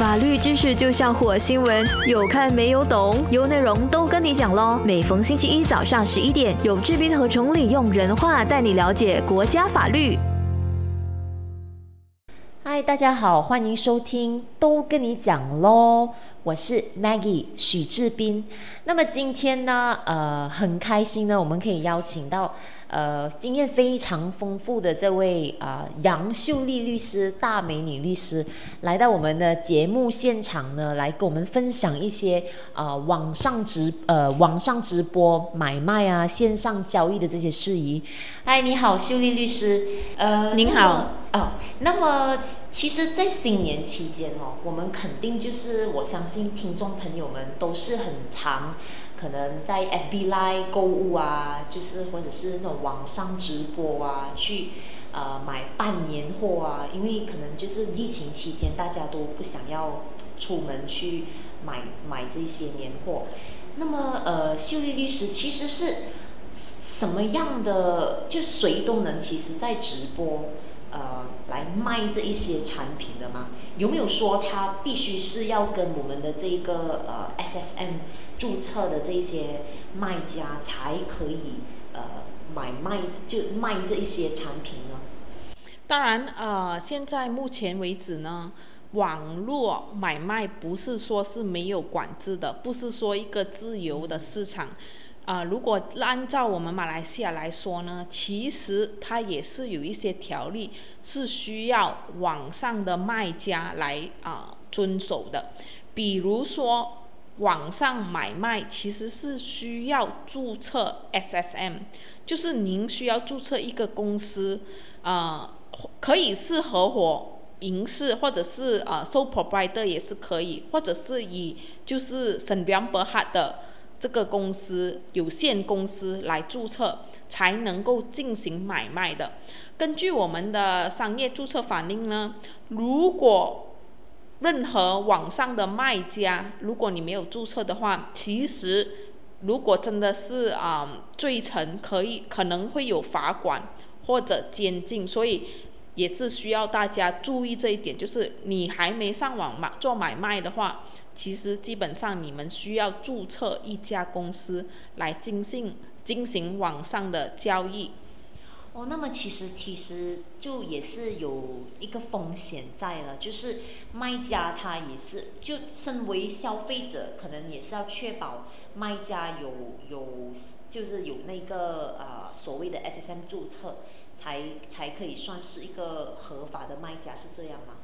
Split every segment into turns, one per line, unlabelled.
法律知识就像火星文，有看没有懂，有内容都跟你讲喽。每逢星期一早上十一点，有志斌和崇礼用人话带你了解国家法律。
嗨，大家好，欢迎收听，都跟你讲喽。我是 Maggie 许志斌。那么今天呢，呃，很开心呢，我们可以邀请到呃经验非常丰富的这位啊杨秀丽律师，大美女律师，来到我们的节目现场呢，来跟我们分享一些啊网上直呃网上直播买卖啊线上交易的这些事宜。嗨，你好，秀丽律师。
呃，您好。
哦，那么其实，在新年期间哦，我们肯定就是我相信听众朋友们都是很常可能在 FB Live 购物啊，就是或者是那种网上直播啊，去呃买半年货啊，因为可能就是疫情期间大家都不想要出门去买买这些年货。那么呃，秀丽律师其实是什么样的？就谁都能，其实在直播。呃，来卖这一些产品的吗？有没有说他必须是要跟我们的这个呃 SSM 注册的这些卖家才可以呃买卖就卖这一些产品呢？
当然，呃，现在目前为止呢，网络买卖不是说是没有管制的，不是说一个自由的市场。啊，如果按照我们马来西亚来说呢，其实它也是有一些条例是需要网上的卖家来啊遵守的。比如说，网上买卖其实是需要注册 SSM，就是您需要注册一个公司，啊，可以是合伙、营事，或者是啊 sole proprietor 也是可以，或者是以就是 s e n b i a n Berhad 的。这个公司有限公司来注册才能够进行买卖的。根据我们的商业注册法令呢，如果任何网上的卖家，如果你没有注册的话，其实如果真的是啊罪成，可以可能会有罚款或者监禁，所以也是需要大家注意这一点，就是你还没上网买做买卖的话。其实基本上你们需要注册一家公司来进行进行网上的交易。
哦，那么其实其实就也是有一个风险在了，就是卖家他也是就身为消费者，可能也是要确保卖家有有就是有那个呃所谓的 SSM 注册，才才可以算是一个合法的卖家，是这样吗？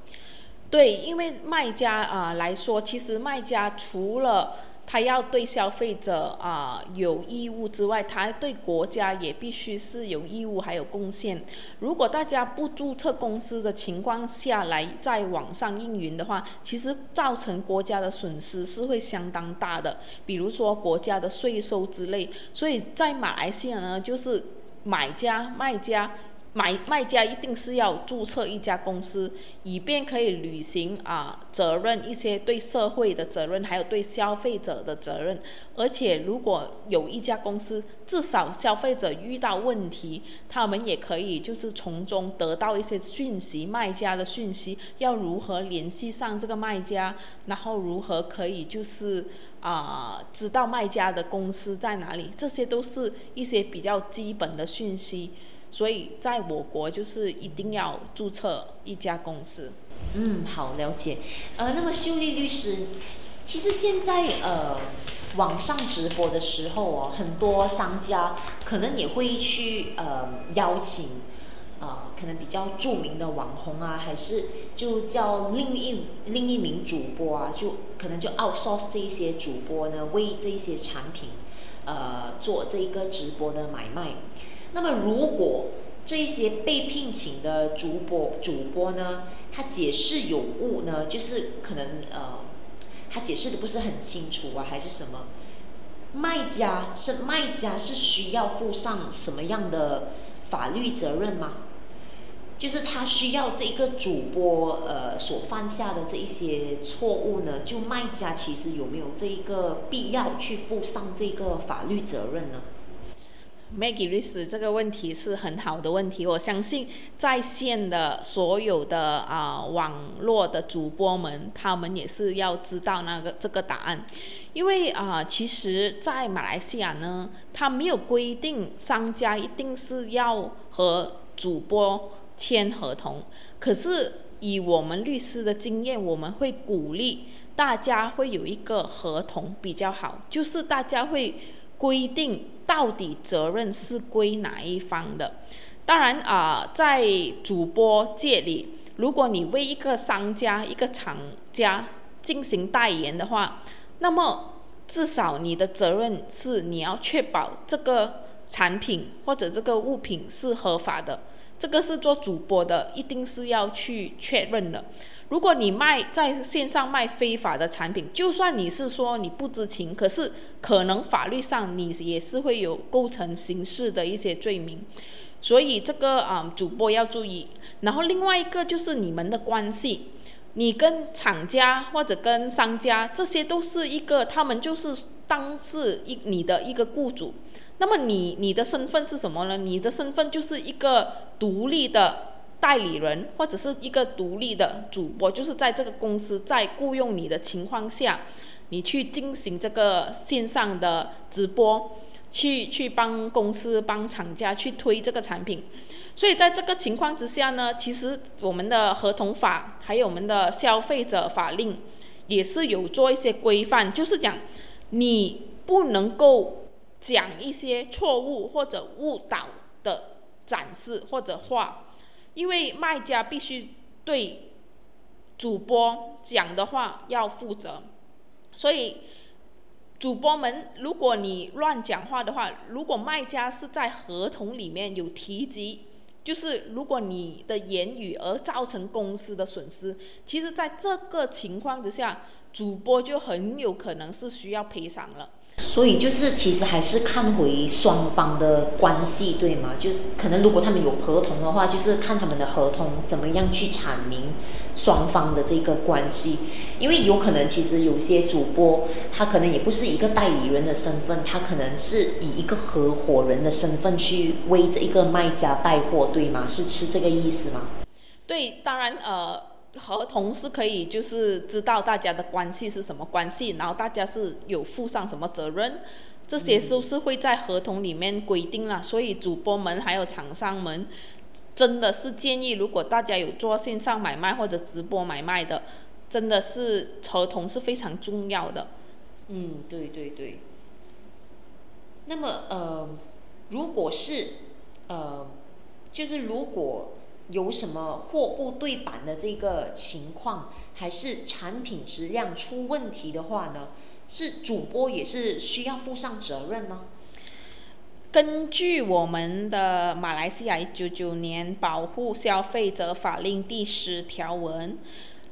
对，因为卖家啊来说，其实卖家除了他要对消费者啊有义务之外，他对国家也必须是有义务还有贡献。如果大家不注册公司的情况下来在网上运营的话，其实造成国家的损失是会相当大的，比如说国家的税收之类。所以在马来西亚呢，就是买家卖家。买卖家一定是要注册一家公司，以便可以履行啊责任，一些对社会的责任，还有对消费者的责任。而且如果有一家公司，至少消费者遇到问题，他们也可以就是从中得到一些讯息，卖家的讯息，要如何联系上这个卖家，然后如何可以就是啊知道卖家的公司在哪里，这些都是一些比较基本的讯息。所以，在我国就是一定要注册一家公司。
嗯，好了解。呃，那么秀丽律师，其实现在呃，网上直播的时候哦，很多商家可能也会去呃邀请啊，可能比较著名的网红啊，还是就叫另一另一名主播啊，就可能就 outsource 这一些主播呢，为这一些产品呃做这个直播的买卖。那么，如果这些被聘请的主播主播呢，他解释有误呢，就是可能呃，他解释的不是很清楚啊，还是什么？卖家是卖家是需要负上什么样的法律责任吗？就是他需要这个主播呃所犯下的这一些错误呢，就卖家其实有没有这一个必要去负上这个法律责任呢？
Maggie 律师，这个问题是很好的问题。我相信在线的所有的啊网络的主播们，他们也是要知道那个这个答案，因为啊，其实，在马来西亚呢，它没有规定商家一定是要和主播签合同。可是以我们律师的经验，我们会鼓励大家会有一个合同比较好，就是大家会规定。到底责任是归哪一方的？当然啊，在主播界里，如果你为一个商家、一个厂家进行代言的话，那么至少你的责任是你要确保这个产品或者这个物品是合法的。这个是做主播的，一定是要去确认的。如果你卖在线上卖非法的产品，就算你是说你不知情，可是可能法律上你也是会有构成刑事的一些罪名，所以这个啊主播要注意。然后另外一个就是你们的关系，你跟厂家或者跟商家，这些都是一个他们就是当是一你的一个雇主，那么你你的身份是什么呢？你的身份就是一个独立的。代理人或者是一个独立的主播，就是在这个公司在雇佣你的情况下，你去进行这个线上的直播，去去帮公司帮厂家去推这个产品。所以在这个情况之下呢，其实我们的合同法还有我们的消费者法令也是有做一些规范，就是讲你不能够讲一些错误或者误导的展示或者话。因为卖家必须对主播讲的话要负责，所以主播们，如果你乱讲话的话，如果卖家是在合同里面有提及，就是如果你的言语而造成公司的损失，其实在这个情况之下，主播就很有可能是需要赔偿了。
所以就是，其实还是看回双方的关系，对吗？就可能如果他们有合同的话，就是看他们的合同怎么样去阐明双方的这个关系。因为有可能其实有些主播他可能也不是一个代理人的身份，他可能是以一个合伙人的身份去为这一个卖家带货，对吗？是是这个意思吗？
对，当然呃。合同是可以，就是知道大家的关系是什么关系，然后大家是有负上什么责任，这些都是会在合同里面规定了。所以主播们还有厂商们，真的是建议，如果大家有做线上买卖或者直播买卖的，真的是合同是非常重要的。
嗯，对对对。那么呃，如果是呃，就是如果。有什么货不对版的这个情况，还是产品质量出问题的话呢？是主播也是需要负上责任吗？
根据我们的马来西亚一九九年保护消费者法令第十条文，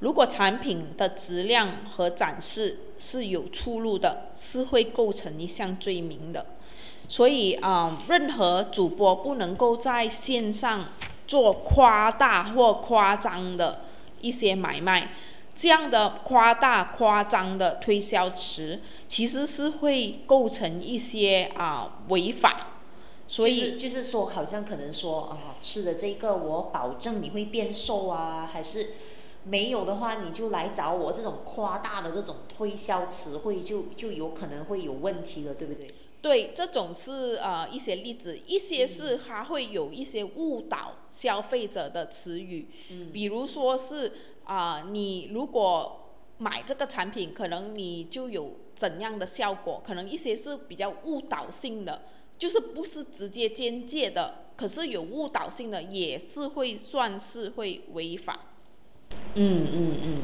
如果产品的质量和展示是有出入的，是会构成一项罪名的。所以啊，任何主播不能够在线上。做夸大或夸张的一些买卖，这样的夸大夸张的推销词，其实是会构成一些啊违法。所以
就是说，好像可能说啊，吃的这个我保证你会变瘦啊，还是没有的话你就来找我，这种夸大的这种推销词汇就就有可能会有问题了，对不对？
对，这种是呃一些例子，一些是它会有一些误导消费者的词语，比如说是啊，你如果买这个产品，可能你就有怎样的效果？可能一些是比较误导性的，就是不是直接间接的，可是有误导性的，也是会算是会违法。
嗯嗯嗯。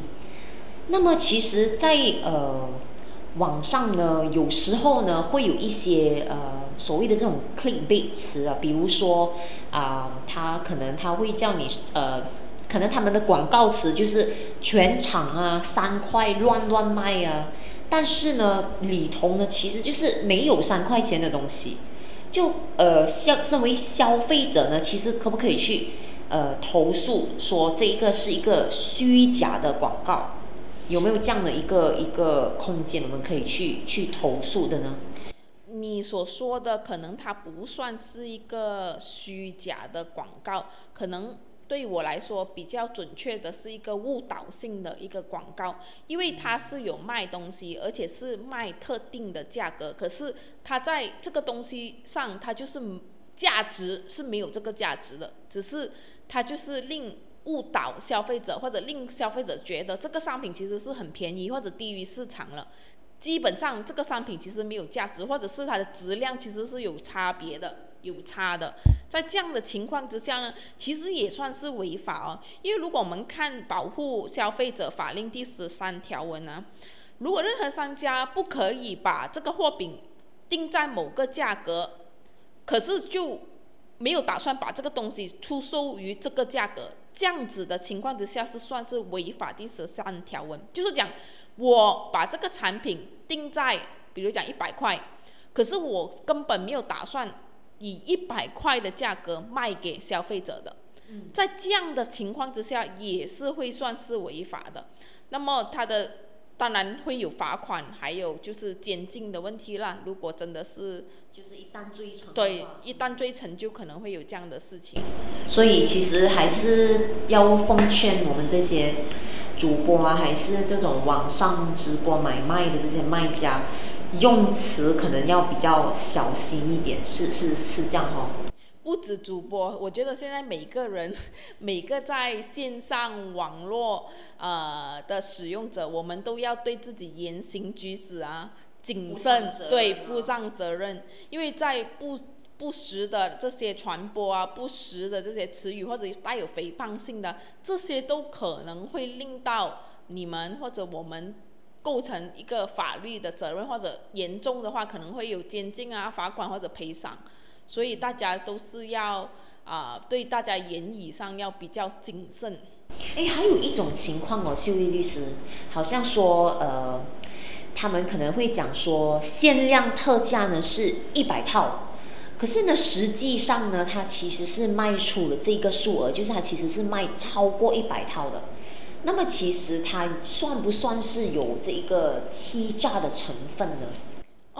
那么其实，在呃。网上呢，有时候呢会有一些呃所谓的这种 clickbait 词啊，比如说啊，他可能他会叫你呃，可能他们的广告词就是全场啊三块乱乱卖啊，但是呢里头呢其实就是没有三块钱的东西，就呃像身为消费者呢，其实可不可以去呃投诉说这个是一个虚假的广告？有没有这样的一个一个空间，我们可以去去投诉的呢？
你所说的可能它不算是一个虚假的广告，可能对我来说比较准确的是一个误导性的一个广告，因为它是有卖东西，而且是卖特定的价格，可是它在这个东西上，它就是价值是没有这个价值的，只是它就是令误导消费者，或者令消费者觉得这个商品其实是很便宜或者低于市场了。基本上这个商品其实没有价值，或者是它的质量其实是有差别的，有差的。在这样的情况之下呢，其实也算是违法哦。因为如果我们看《保护消费者法令》第十三条文呢，如果任何商家不可以把这个货品定在某个价格，可是就没有打算把这个东西出售于这个价格，这样子的情况之下是算是违法第十三条文，就是讲。我把这个产品定在，比如讲一百块，可是我根本没有打算以一百块的价格卖给消费者的，在这样的情况之下，也是会算是违法的。那么它的当然会有罚款，还有就是监禁的问题啦。如果真的是
就是一旦追成，
对，一旦追成就可能会有这样的事情。
所以其实还是要奉劝我们这些。主播啊，还是这种网上直播买卖的这些卖家，用词可能要比较小心一点，是是是这样哈。
不止主播，我觉得现在每个人，每个在线上网络呃的使用者，我们都要对自己言行举止啊谨慎，对负上责任，因为在不。不实的这些传播啊，不实的这些词语或者带有诽谤性的，这些都可能会令到你们或者我们构成一个法律的责任，或者严重的话可能会有监禁啊、罚款或者赔偿。所以大家都是要啊，对大家言语上要比较谨慎。
哎，还有一种情况哦，秀丽律师好像说呃，他们可能会讲说限量特价呢是一百套。可是呢，实际上呢，它其实是卖出了这个数额，就是它其实是卖超过一百套的。那么其实它算不算是有这个欺诈的成分呢？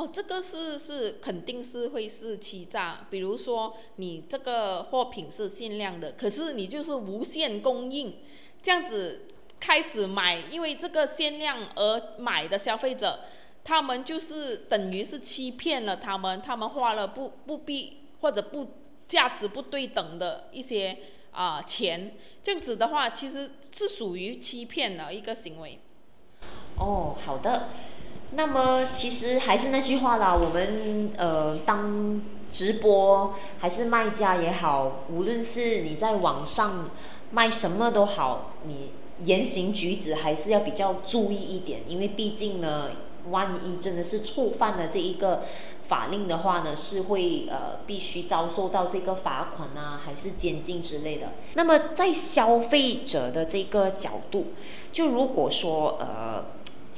哦，这个是是肯定是会是欺诈。比如说你这个货品是限量的，可是你就是无限供应，这样子开始买，因为这个限量而买的消费者。他们就是等于是欺骗了他们，他们花了不不必或者不价值不对等的一些啊钱，这样子的话其实是属于欺骗的一个行为。
哦，好的。那么其实还是那句话啦，我们呃当直播还是卖家也好，无论是你在网上卖什么都好，你言行举止还是要比较注意一点，因为毕竟呢。万一真的是触犯了这一个法令的话呢，是会呃必须遭受到这个罚款啊，还是监禁之类的。那么在消费者的这个角度，就如果说呃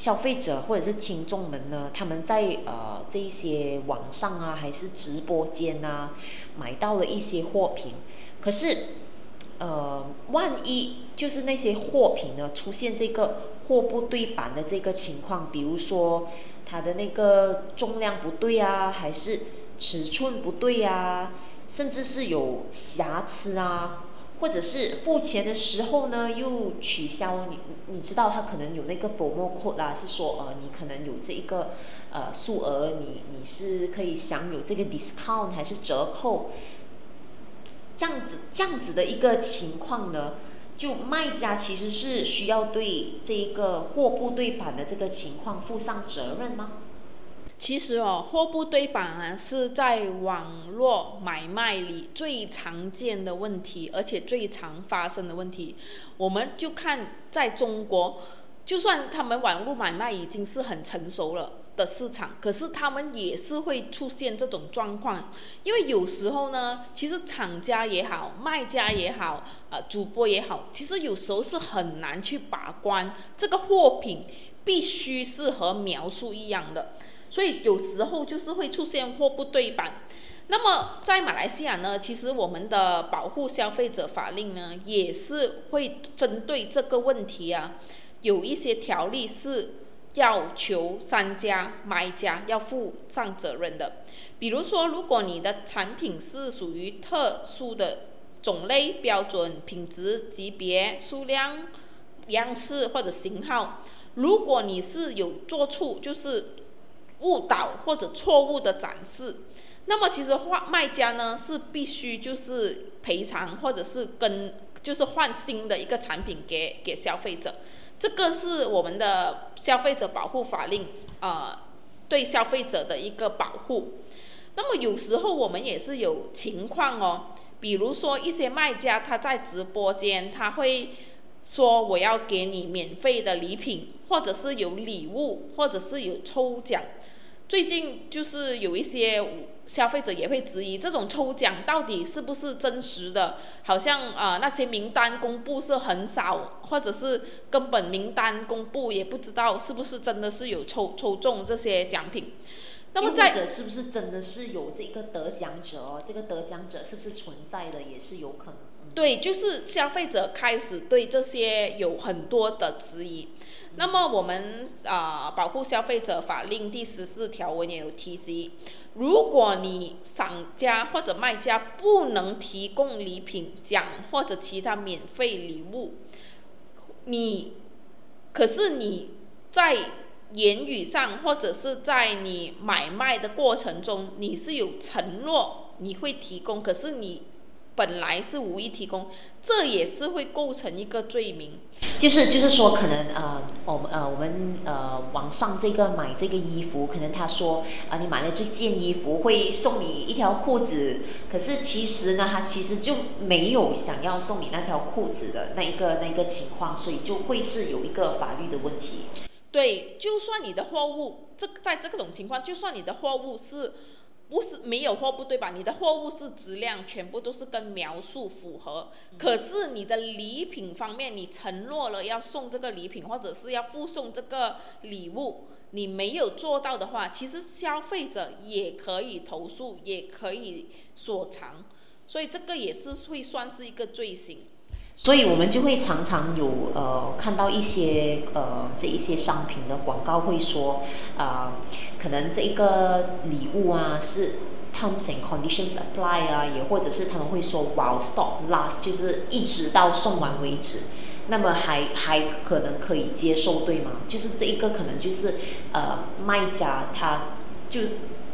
消费者或者是听众们呢，他们在呃这一些网上啊，还是直播间啊，买到了一些货品，可是呃万一就是那些货品呢出现这个。货不对版的这个情况，比如说它的那个重量不对啊，还是尺寸不对啊，甚至是有瑕疵啊，或者是付钱的时候呢又取消，你你知道他可能有那个 promo code 啦，是说呃你可能有这一个呃数额，你你是可以享有这个 discount 还是折扣，这样子这样子的一个情况呢？就卖家其实是需要对这一个货不对版的这个情况负上责任吗？
其实哦，货不对版啊是在网络买卖里最常见的问题，而且最常发生的问题。我们就看在中国。就算他们网络买卖已经是很成熟了的市场，可是他们也是会出现这种状况，因为有时候呢，其实厂家也好，卖家也好，呃，主播也好，其实有时候是很难去把关这个货品必须是和描述一样的，所以有时候就是会出现货不对版。那么在马来西亚呢，其实我们的保护消费者法令呢，也是会针对这个问题啊。有一些条例是要求商家、买家要负上责任的。比如说，如果你的产品是属于特殊的种类、标准、品质、级别、数量、样式或者型号，如果你是有做出就是误导或者错误的展示，那么其实换卖家呢是必须就是赔偿或者是跟就是换新的一个产品给给消费者。这个是我们的消费者保护法令啊，对消费者的一个保护。那么有时候我们也是有情况哦，比如说一些卖家他在直播间他会说我要给你免费的礼品，或者是有礼物，或者是有抽奖。最近就是有一些消费者也会质疑这种抽奖到底是不是真实的？好像啊那些名单公布是很少，或者是根本名单公布也不知道是不是真的是有抽抽中这些奖品。那么再
者是不是真的是有这个得奖者哦？这个得奖者是不是存在的也是有可能。
对，就是消费者开始对这些有很多的质疑。那么我们啊，保护消费者法令第十四条文也有提及，如果你商家或者卖家不能提供礼品、奖或者其他免费礼物，你可是你在言语上或者是在你买卖的过程中，你是有承诺你会提供，可是你。本来是无意提供，这也是会构成一个罪名。
就是就是说，可能呃，我们呃我们呃网上这个买这个衣服，可能他说啊，你买了这件衣服会送你一条裤子，可是其实呢，他其实就没有想要送你那条裤子的那一个那一个情况，所以就会是有一个法律的问题。
对，就算你的货物这在这种情况，就算你的货物是。不是没有货不对吧？你的货物是质量全部都是跟描述符合，可是你的礼品方面，你承诺了要送这个礼品，或者是要附送这个礼物，你没有做到的话，其实消费者也可以投诉，也可以索偿，所以这个也是会算是一个罪行。
所以我们就会常常有呃看到一些呃这一些商品的广告会说啊，可能这一个礼物啊是 terms and conditions apply 啊，也或者是他们会说 while stock last，就是一直到送完为止，那么还还可能可以接受对吗？就是这一个可能就是呃卖家他就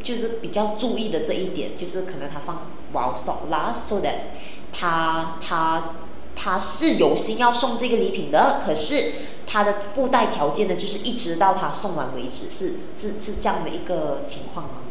就是比较注意的这一点，就是可能他放 while stock last，so that 他他。他是有心要送这个礼品的，可是他的附带条件呢，就是一直到他送完为止，是是是这样的一个情况吗？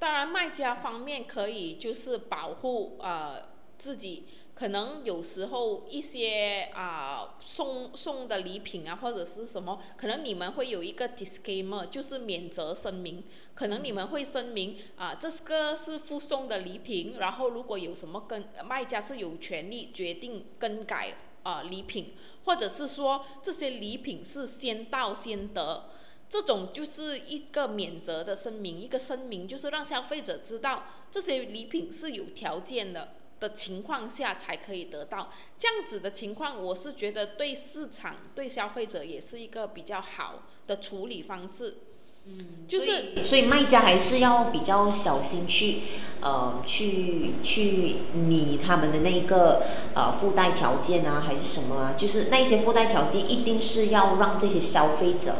当然，卖家方面可以就是保护呃自己。可能有时候一些啊送送的礼品啊或者是什么，可能你们会有一个 disclaimer，就是免责声明。可能你们会声明啊，这个是附送的礼品，然后如果有什么跟卖家是有权利决定更改啊礼品，或者是说这些礼品是先到先得，这种就是一个免责的声明，一个声明就是让消费者知道这些礼品是有条件的。的情况下才可以得到这样子的情况，我是觉得对市场、对消费者也是一个比较好的处理方式。
嗯，就是所以卖家还是要比较小心去呃去去拟他们的那个呃附带条件啊，还是什么啊？就是那些附带条件一定是要让这些消费者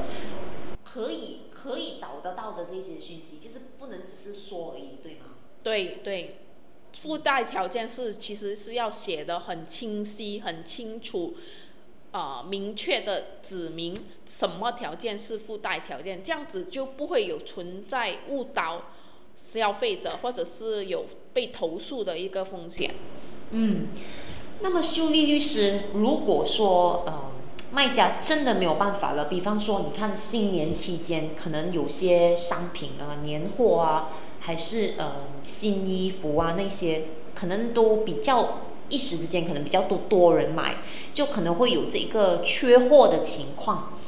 可以可以找得到的这些讯息，就是不能只是说而已，对吗？
对对。附带条件是其实是要写的很清晰、很清楚，啊，明确的指明什么条件是附带条件，这样子就不会有存在误导消费者或者是有被投诉的一个风险。
嗯，那么秀丽律师，如果说呃卖家真的没有办法了，比方说你看新年期间可能有些商品啊年货啊。还是呃新衣服啊那些，可能都比较一时之间可能比较多多人买，就可能会有这个缺货的情况。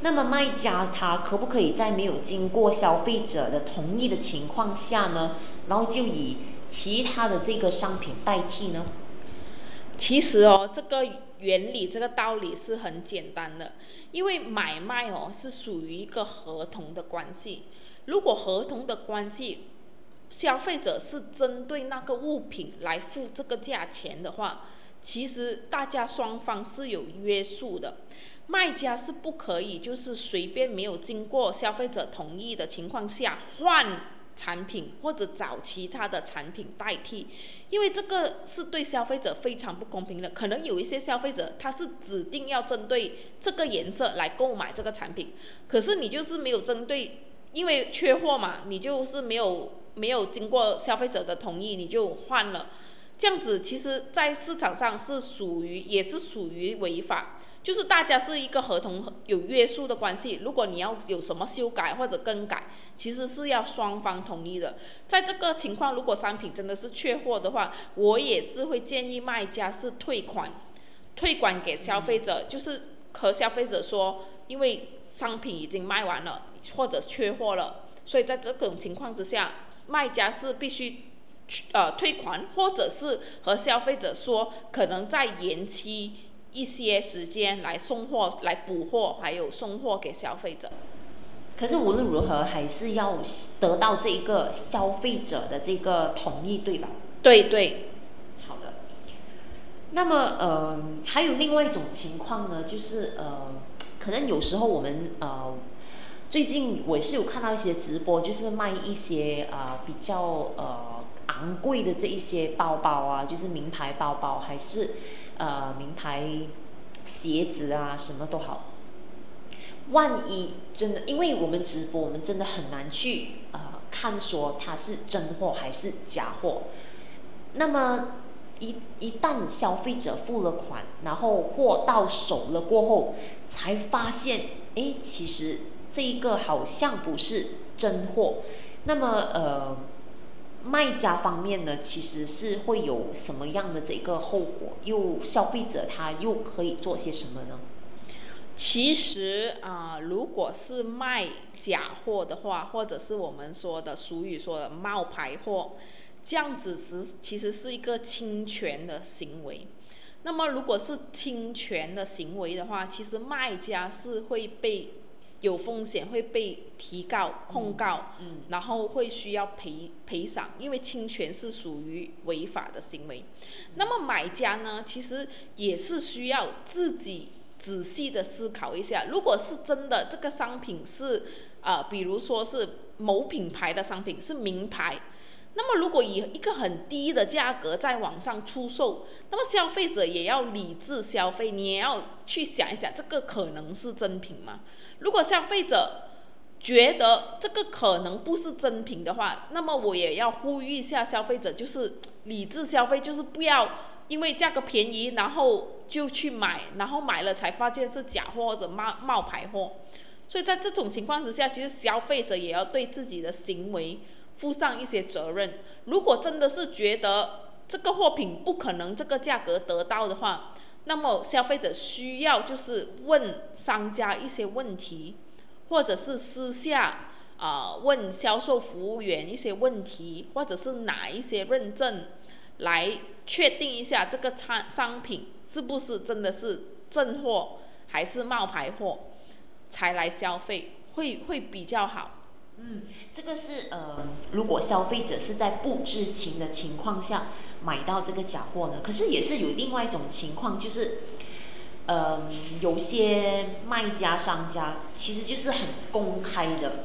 那么卖家他可不可以在没有经过消费者的同意的情况下呢，然后就以其他的这个商品代替呢？
其实哦，这个原理，这个道理是很简单的，因为买卖哦是属于一个合同的关系，如果合同的关系，消费者是针对那个物品来付这个价钱的话，其实大家双方是有约束的，卖家是不可以就是随便没有经过消费者同意的情况下换产品或者找其他的产品代替，因为这个是对消费者非常不公平的。可能有一些消费者他是指定要针对这个颜色来购买这个产品，可是你就是没有针对，因为缺货嘛，你就是没有。没有经过消费者的同意你就换了，这样子其实，在市场上是属于也是属于违法，就是大家是一个合同有约束的关系。如果你要有什么修改或者更改，其实是要双方同意的。在这个情况，如果商品真的是缺货的话，我也是会建议卖家是退款，退款给消费者，就是和消费者说，因为商品已经卖完了或者缺货了，所以在这种情况之下。卖家是必须，呃，退款，或者是和消费者说，可能再延期一些时间来送货、来补货，还有送货给消费者。
可是无论如何，还是要得到这个消费者的这个同意，对吧？
对对。
好的。那么，呃，还有另外一种情况呢，就是呃，可能有时候我们呃。最近我是有看到一些直播，就是卖一些呃比较呃昂贵的这一些包包啊，就是名牌包包还是呃名牌鞋子啊，什么都好。万一真的，因为我们直播，我们真的很难去呃看说它是真货还是假货。那么一一旦消费者付了款，然后货到手了过后，才发现，哎，其实。这一个好像不是真货，那么呃，卖家方面呢，其实是会有什么样的这个后果？又消费者他又可以做些什么呢？
其实啊，如果是卖假货的话，或者是我们说的俗语说的冒牌货，这样子是其实是一个侵权的行为。那么如果是侵权的行为的话，其实卖家是会被。有风险会被提告控告，然后会需要赔赔偿，因为侵权是属于违法的行为。那么买家呢，其实也是需要自己仔细的思考一下，如果是真的这个商品是啊，比如说是某品牌的商品是名牌。那么，如果以一个很低的价格在网上出售，那么消费者也要理智消费，你也要去想一想，这个可能是真品吗？如果消费者觉得这个可能不是真品的话，那么我也要呼吁一下消费者，就是理智消费，就是不要因为价格便宜，然后就去买，然后买了才发现是假货或者冒冒牌货。所以在这种情况之下，其实消费者也要对自己的行为。负上一些责任。如果真的是觉得这个货品不可能这个价格得到的话，那么消费者需要就是问商家一些问题，或者是私下啊问销售服务员一些问题，或者是拿一些认证来确定一下这个产商品是不是真的是正货还是冒牌货，才来消费会会比较好。
嗯，这个是呃，如果消费者是在不知情的情况下买到这个假货呢，可是也是有另外一种情况，就是，呃，有些卖家商家其实就是很公开的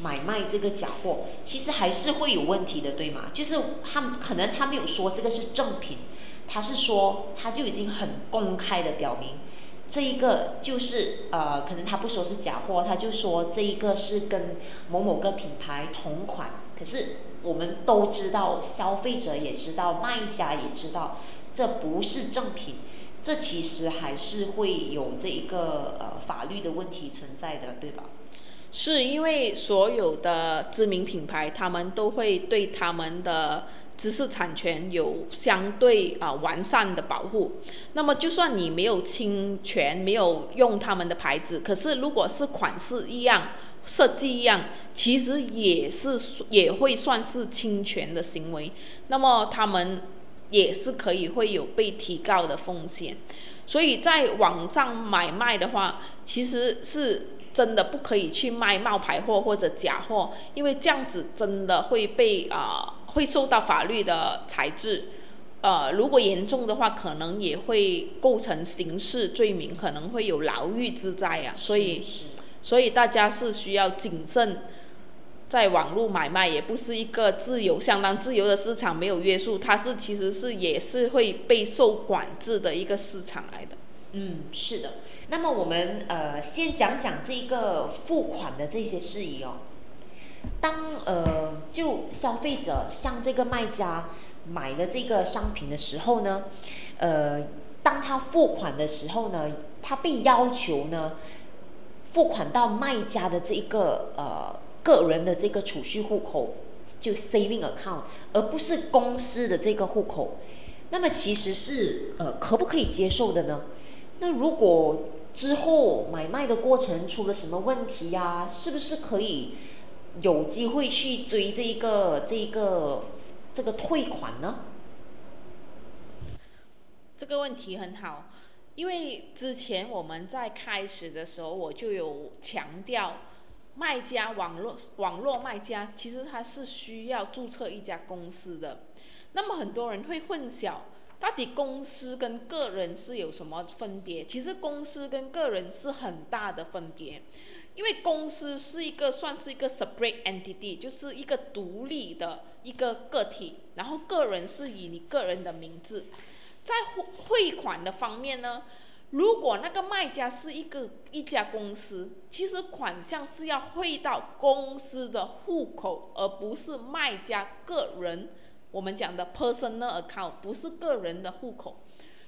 买卖这个假货，其实还是会有问题的，对吗？就是他可能他没有说这个是正品，他是说他就已经很公开的表明。这一个就是呃，可能他不说是假货，他就说这一个是跟某某个品牌同款。可是我们都知道，消费者也知道，卖家也知道，这不是正品。这其实还是会有这一个呃法律的问题存在的，对吧？
是因为所有的知名品牌，他们都会对他们的。知识产权有相对啊完善的保护，那么就算你没有侵权，没有用他们的牌子，可是如果是款式一样、设计一样，其实也是也会算是侵权的行为。那么他们也是可以会有被提高的风险。所以在网上买卖的话，其实是真的不可以去卖冒牌货或者假货，因为这样子真的会被啊会受到法律的裁制。呃，如果严重的话，可能也会构成刑事罪名，可能会有牢狱之灾啊。所以，所以大家是需要谨慎，在网络买卖也不是一个自由、相当自由的市场，没有约束，它是其实是也是会被受管制的一个市场来的。
嗯，是的。那么我们呃先讲讲这个付款的这些事宜哦。当呃就消费者向这个卖家。买了这个商品的时候呢，呃，当他付款的时候呢，他被要求呢，付款到卖家的这个呃个人的这个储蓄户口，就 saving account，而不是公司的这个户口。那么其实是呃可不可以接受的呢？那如果之后买卖的过程出了什么问题呀，是不是可以有机会去追这一个这一个？这个退款呢？
这个问题很好，因为之前我们在开始的时候，我就有强调，卖家网络网络卖家其实他是需要注册一家公司的。那么很多人会混淆，到底公司跟个人是有什么分别？其实公司跟个人是很大的分别。因为公司是一个算是一个 separate entity，就是一个独立的一个个体，然后个人是以你个人的名字，在汇汇款的方面呢，如果那个卖家是一个一家公司，其实款项是要汇到公司的户口，而不是卖家个人我们讲的 personal account，不是个人的户口，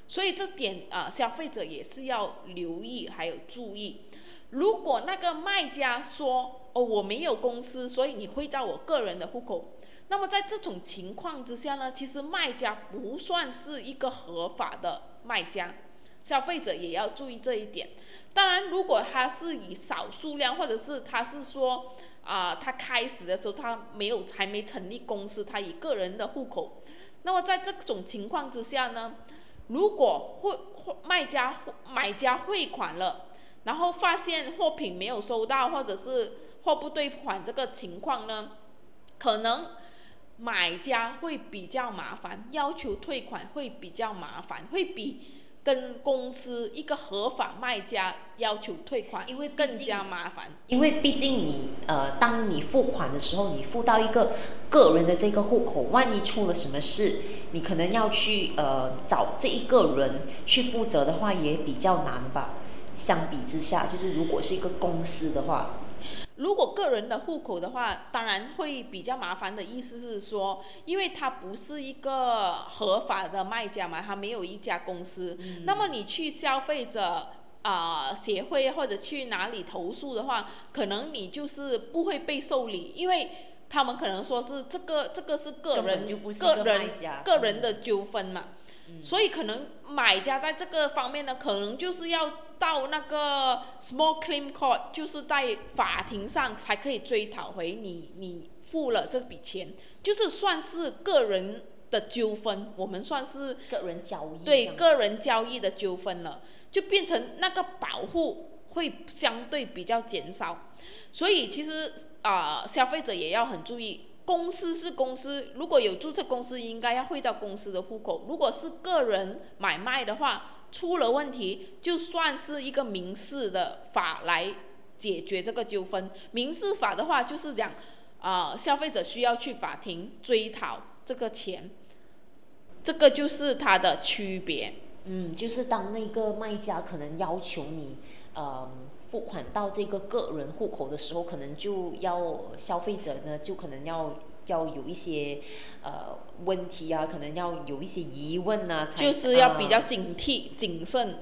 所以这点啊，消费者也是要留意还有注意。如果那个卖家说哦我没有公司，所以你汇到我个人的户口，那么在这种情况之下呢，其实卖家不算是一个合法的卖家，消费者也要注意这一点。当然，如果他是以少数量，或者是他是说啊，他开始的时候他没有还没成立公司，他以个人的户口，那么在这种情况之下呢，如果汇卖家买家汇款了。然后发现货品没有收到，或者是货不对款这个情况呢，可能买家会比较麻烦，要求退款会比较麻烦，会比跟公司一个合法卖家要求退款，
因为
更加麻烦。
因为毕竟你呃，当你付款的时候，你付到一个个人的这个户口，万一出了什么事，你可能要去呃找这一个人去负责的话，也比较难吧。相比之下，就是如果是一个公司的话，
如果个人的户口的话，当然会比较麻烦的意思是说，因为他不是一个合法的卖家嘛，他没有一家公司，那么你去消费者啊协会或者去哪里投诉的话，可能你就是不会被受理，因为他们可能说是这个这个是个人个人个人的纠纷嘛。所以可能买家在这个方面呢，可能就是要到那个 small claim court，就是在法庭上才可以追讨回你你付了这笔钱，就是算是个人的纠纷，我们算是
个人交易，
对个人交易的纠纷了，就变成那个保护会相对比较减少，所以其实啊，消费者也要很注意。公司是公司，如果有注册公司，应该要汇到公司的户口。如果是个人买卖的话，出了问题，就算是一个民事的法来解决这个纠纷。民事法的话，就是讲，啊，消费者需要去法庭追讨这个钱，这个就是它的区别。
嗯，就是当那个卖家可能要求你，呃。付款到这个个人户口的时候，可能就要消费者呢，就可能要要有一些呃问题啊，可能要有一些疑问啊，
就是要比较警惕、谨慎。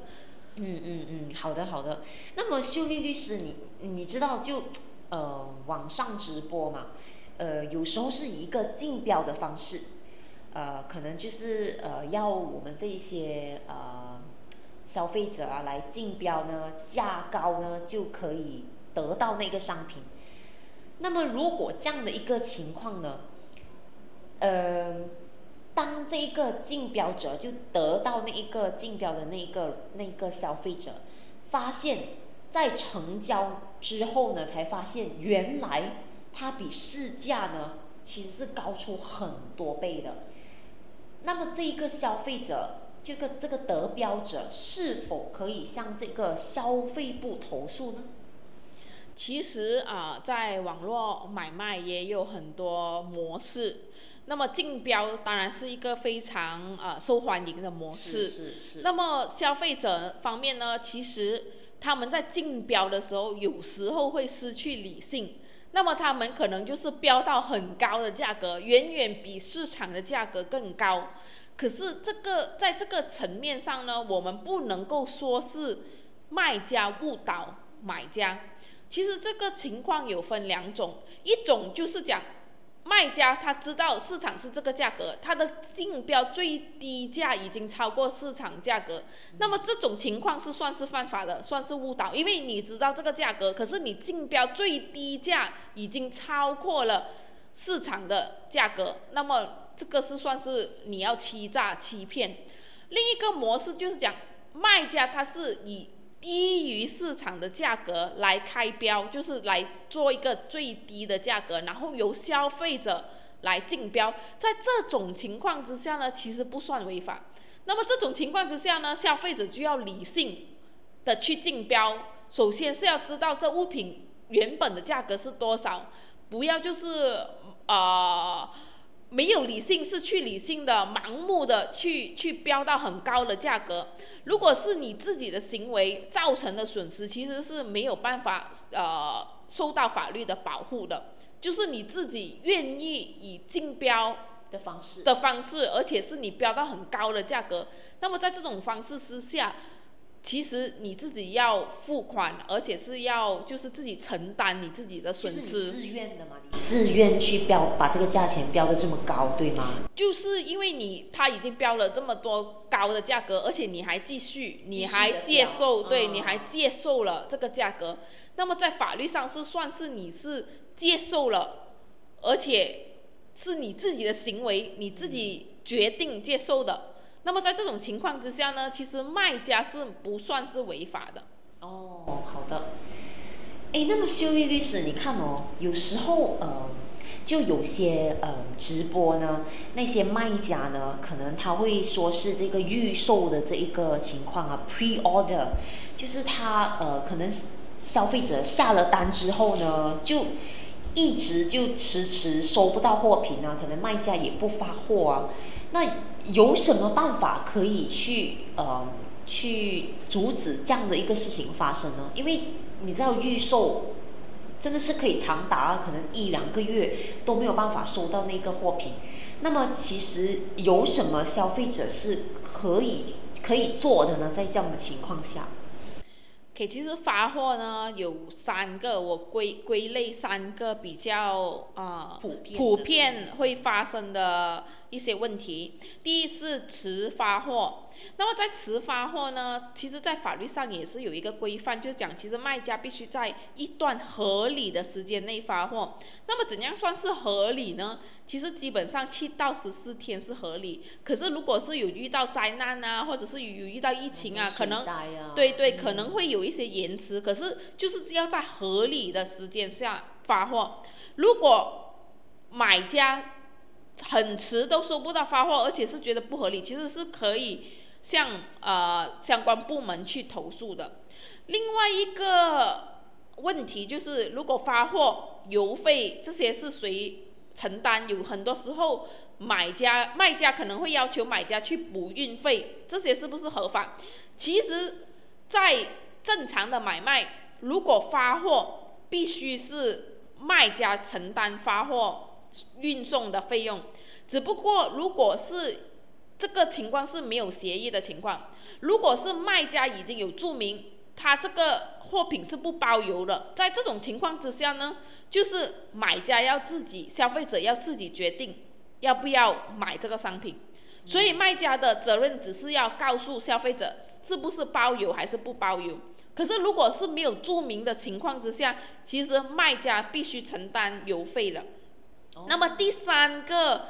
嗯嗯嗯，好的好的。那么秀丽律师，你你知道就呃网上直播嘛，呃有时候是一个竞标的方式，呃可能就是呃要我们这一些呃。消费者啊，来竞标呢，价高呢就可以得到那个商品。那么如果这样的一个情况呢，呃，当这一个竞标者就得到那一个竞标的那一个那一个消费者，发现，在成交之后呢，才发现原来它比市价呢其实是高出很多倍的。那么这一个消费者，这个这个得标者是否可以向这个消费部投诉呢？
其实啊，在网络买卖也有很多模式。那么竞标当然是一个非常呃受欢迎的模式。
是是是。
那么消费者方面呢，其实他们在竞标的时候，有时候会失去理性。那么他们可能就是标到很高的价格，远远比市场的价格更高。可是这个在这个层面上呢，我们不能够说是卖家误导买家。其实这个情况有分两种，一种就是讲。卖家他知道市场是这个价格，他的竞标最低价已经超过市场价格，那么这种情况是算是犯法的，算是误导，因为你知道这个价格，可是你竞标最低价已经超过了市场的价格，那么这个是算是你要欺诈欺骗。另一个模式就是讲卖家他是以。低于市场的价格来开标，就是来做一个最低的价格，然后由消费者来竞标。在这种情况之下呢，其实不算违法。那么这种情况之下呢，消费者就要理性的去竞标。首先是要知道这物品原本的价格是多少，不要就是啊。没有理性是去理性的，盲目的去去标到很高的价格。如果是你自己的行为造成的损失，其实是没有办法呃受到法律的保护的。就是你自己愿意以竞标
的方式
的方式，而且是你标到很高的价格，那么在这种方式之下。其实你自己要付款，而且是要就是自己承担你自己的损失。
自愿的嘛，你自愿去标把这个价钱标的这么高，对吗？
就是因为你他已经标了这么多高的价格，而且你还继续，你还接受，对，你还接受了这个价格，那么在法律上是算是你是接受了，而且是你自己的行为，你自己决定接受的。那么在这种情况之下呢，其实卖家是不算是违法的。
哦，好的。哎，那么修丽律师，你看哦，有时候呃，就有些呃直播呢，那些卖家呢，可能他会说是这个预售的这一个情况啊，pre order，就是他呃可能消费者下了单之后呢，就一直就迟迟收不到货品啊，可能卖家也不发货啊。那有什么办法可以去呃去阻止这样的一个事情发生呢？因为你知道预售真的是可以长达可能一两个月都没有办法收到那个货品。那么其实有什么消费者是可以可以做的呢？在这样的情况下？
其实发货呢有三个，我归归类三个比较啊普遍会发生的一些问题。第一是迟发货。那么在迟发货呢，其实，在法律上也是有一个规范，就讲其实卖家必须在一段合理的时间内发货。那么怎样算是合理呢？其实基本上七到十四天是合理。可是如果是有遇到灾难啊，或者是有遇到疫情啊，可能对对，可能会有一些延迟。可是就是要在合理的时间下发货。如果买家很迟都收不到发货，而且是觉得不合理，其实是可以。向呃相关部门去投诉的。另外一个问题就是，如果发货邮费这些是谁承担？有很多时候买家卖家可能会要求买家去补运费，这些是不是合法？其实，在正常的买卖，如果发货必须是卖家承担发货运送的费用，只不过如果是。这个情况是没有协议的情况。如果是卖家已经有注明，他这个货品是不包邮的，在这种情况之下呢，就是买家要自己，消费者要自己决定要不要买这个商品。所以卖家的责任只是要告诉消费者是不是包邮还是不包邮。可是如果是没有注明的情况之下，其实卖家必须承担邮费了。那么第三个。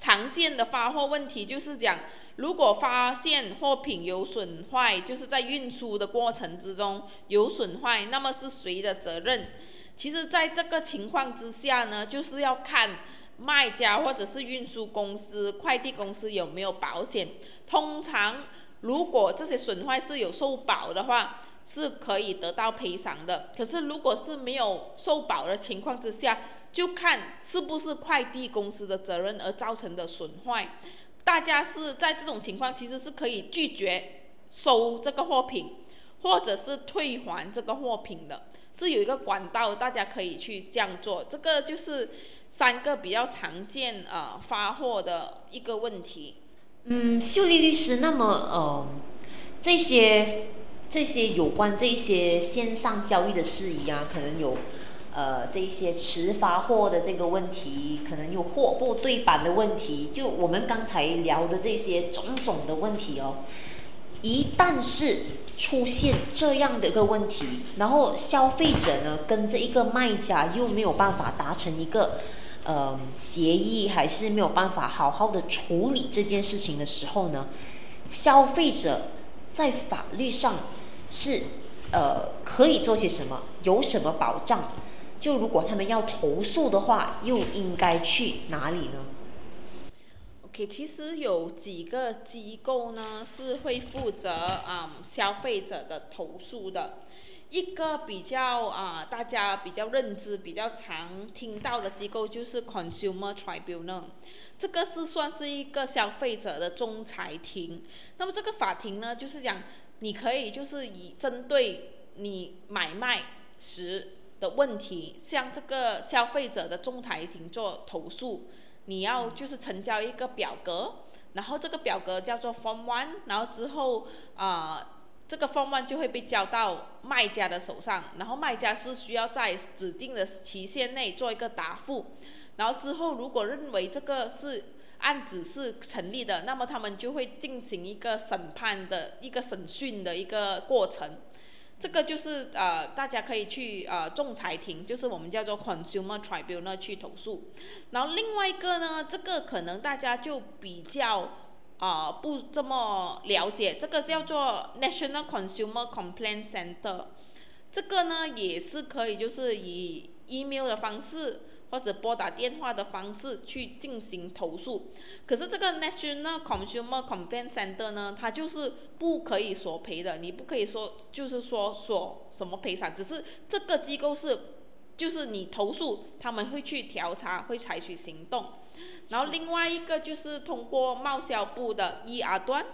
常见的发货问题就是讲，如果发现货品有损坏，就是在运输的过程之中有损坏，那么是谁的责任？其实，在这个情况之下呢，就是要看卖家或者是运输公司、快递公司有没有保险。通常，如果这些损坏是有受保的话，是可以得到赔偿的。可是，如果是没有受保的情况之下，就看是不是快递公司的责任而造成的损坏。大家是在这种情况，其实是可以拒绝收这个货品，或者是退还这个货品的。是有一个管道，大家可以去这样做。这个就是三个比较常见啊发货的一个问题。
嗯，秀丽律师，那么呃这些这些有关这些线上交易的事宜啊，可能有呃这一些迟发货的这个问题，可能有货不对版的问题，就我们刚才聊的这些种种的问题哦，一旦是。出现这样的一个问题，然后消费者呢跟这一个卖家又没有办法达成一个呃协议，还是没有办法好好的处理这件事情的时候呢，消费者在法律上是呃可以做些什么，有什么保障？就如果他们要投诉的话，又应该去哪里呢？
其实有几个机构呢是会负责啊消费者的投诉的，一个比较啊大家比较认知、比较常听到的机构就是 Consumer Tribunal，这个是算是一个消费者的仲裁庭。那么这个法庭呢，就是讲你可以就是以针对你买卖时的问题，向这个消费者的仲裁庭做投诉。你要就是成交一个表格，然后这个表格叫做 Form One，然后之后啊，这个 Form One 就会被交到卖家的手上，然后卖家是需要在指定的期限内做一个答复，然后之后如果认为这个是案子是成立的，那么他们就会进行一个审判的一个审讯的一个过程。这个就是呃，大家可以去呃仲裁庭，就是我们叫做 consumer tribunal 去投诉。然后另外一个呢，这个可能大家就比较啊不这么了解，这个叫做 National Consumer Complaint Center。这个呢也是可以，就是以 email 的方式。或者拨打电话的方式去进行投诉，可是这个 National Consumer Complaint Center 呢，它就是不可以索赔的，你不可以说就是说索什么赔偿，只是这个机构是，就是你投诉，他们会去调查，会采取行动。然后另外一个就是通过贸销部的 ER 端，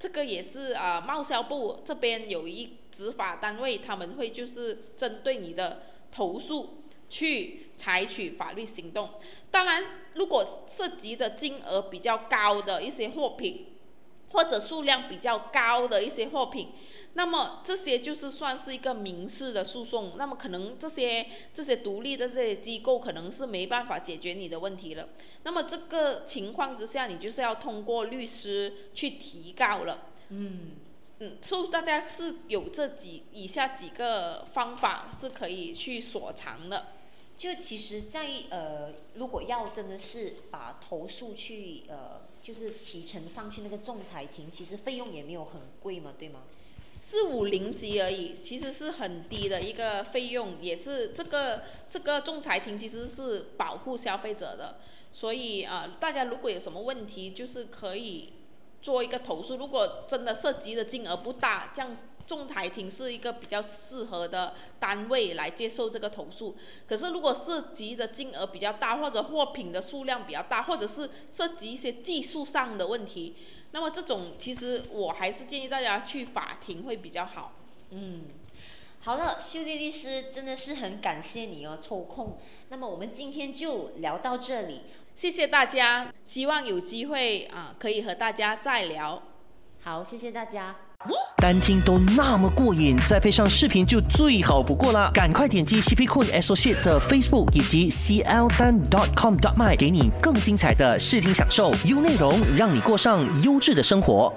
这个也是啊，贸销部这边有一执法单位，他们会就是针对你的投诉。去采取法律行动。当然，如果涉及的金额比较高的一些货品，或者数量比较高的一些货品，那么这些就是算是一个民事的诉讼。那么可能这些这些独立的这些机构可能是没办法解决你的问题了。那么这个情况之下，你就是要通过律师去提告了。嗯嗯，所以大家是有这几以下几个方法是可以去锁藏的。
就其实，在呃，如果要真的是把投诉去呃，就是提成上去那个仲裁庭，其实费用也没有很贵嘛，对吗？
四五零级而已，其实是很低的一个费用，也是这个这个仲裁庭其实是保护消费者的，所以啊，大家如果有什么问题，就是可以做一个投诉。如果真的涉及的金额不大，这样。仲裁庭是一个比较适合的单位来接受这个投诉。可是，如果涉及的金额比较大，或者货品的数量比较大，或者是涉及一些技术上的问题，那么这种其实我还是建议大家去法庭会比较好。
嗯，好了，秀丽律师真的是很感谢你哦，抽空。那么我们今天就聊到这里，
谢谢大家，希望有机会啊可以和大家再聊。
好，谢谢大家。
单听都那么过瘾，再配上视频就最好不过了。赶快点击 CP Cool Associate 的 Facebook 以及 CL Dan dot com dot my，给你更精彩的视听享受，优内容让你过上优质的生活。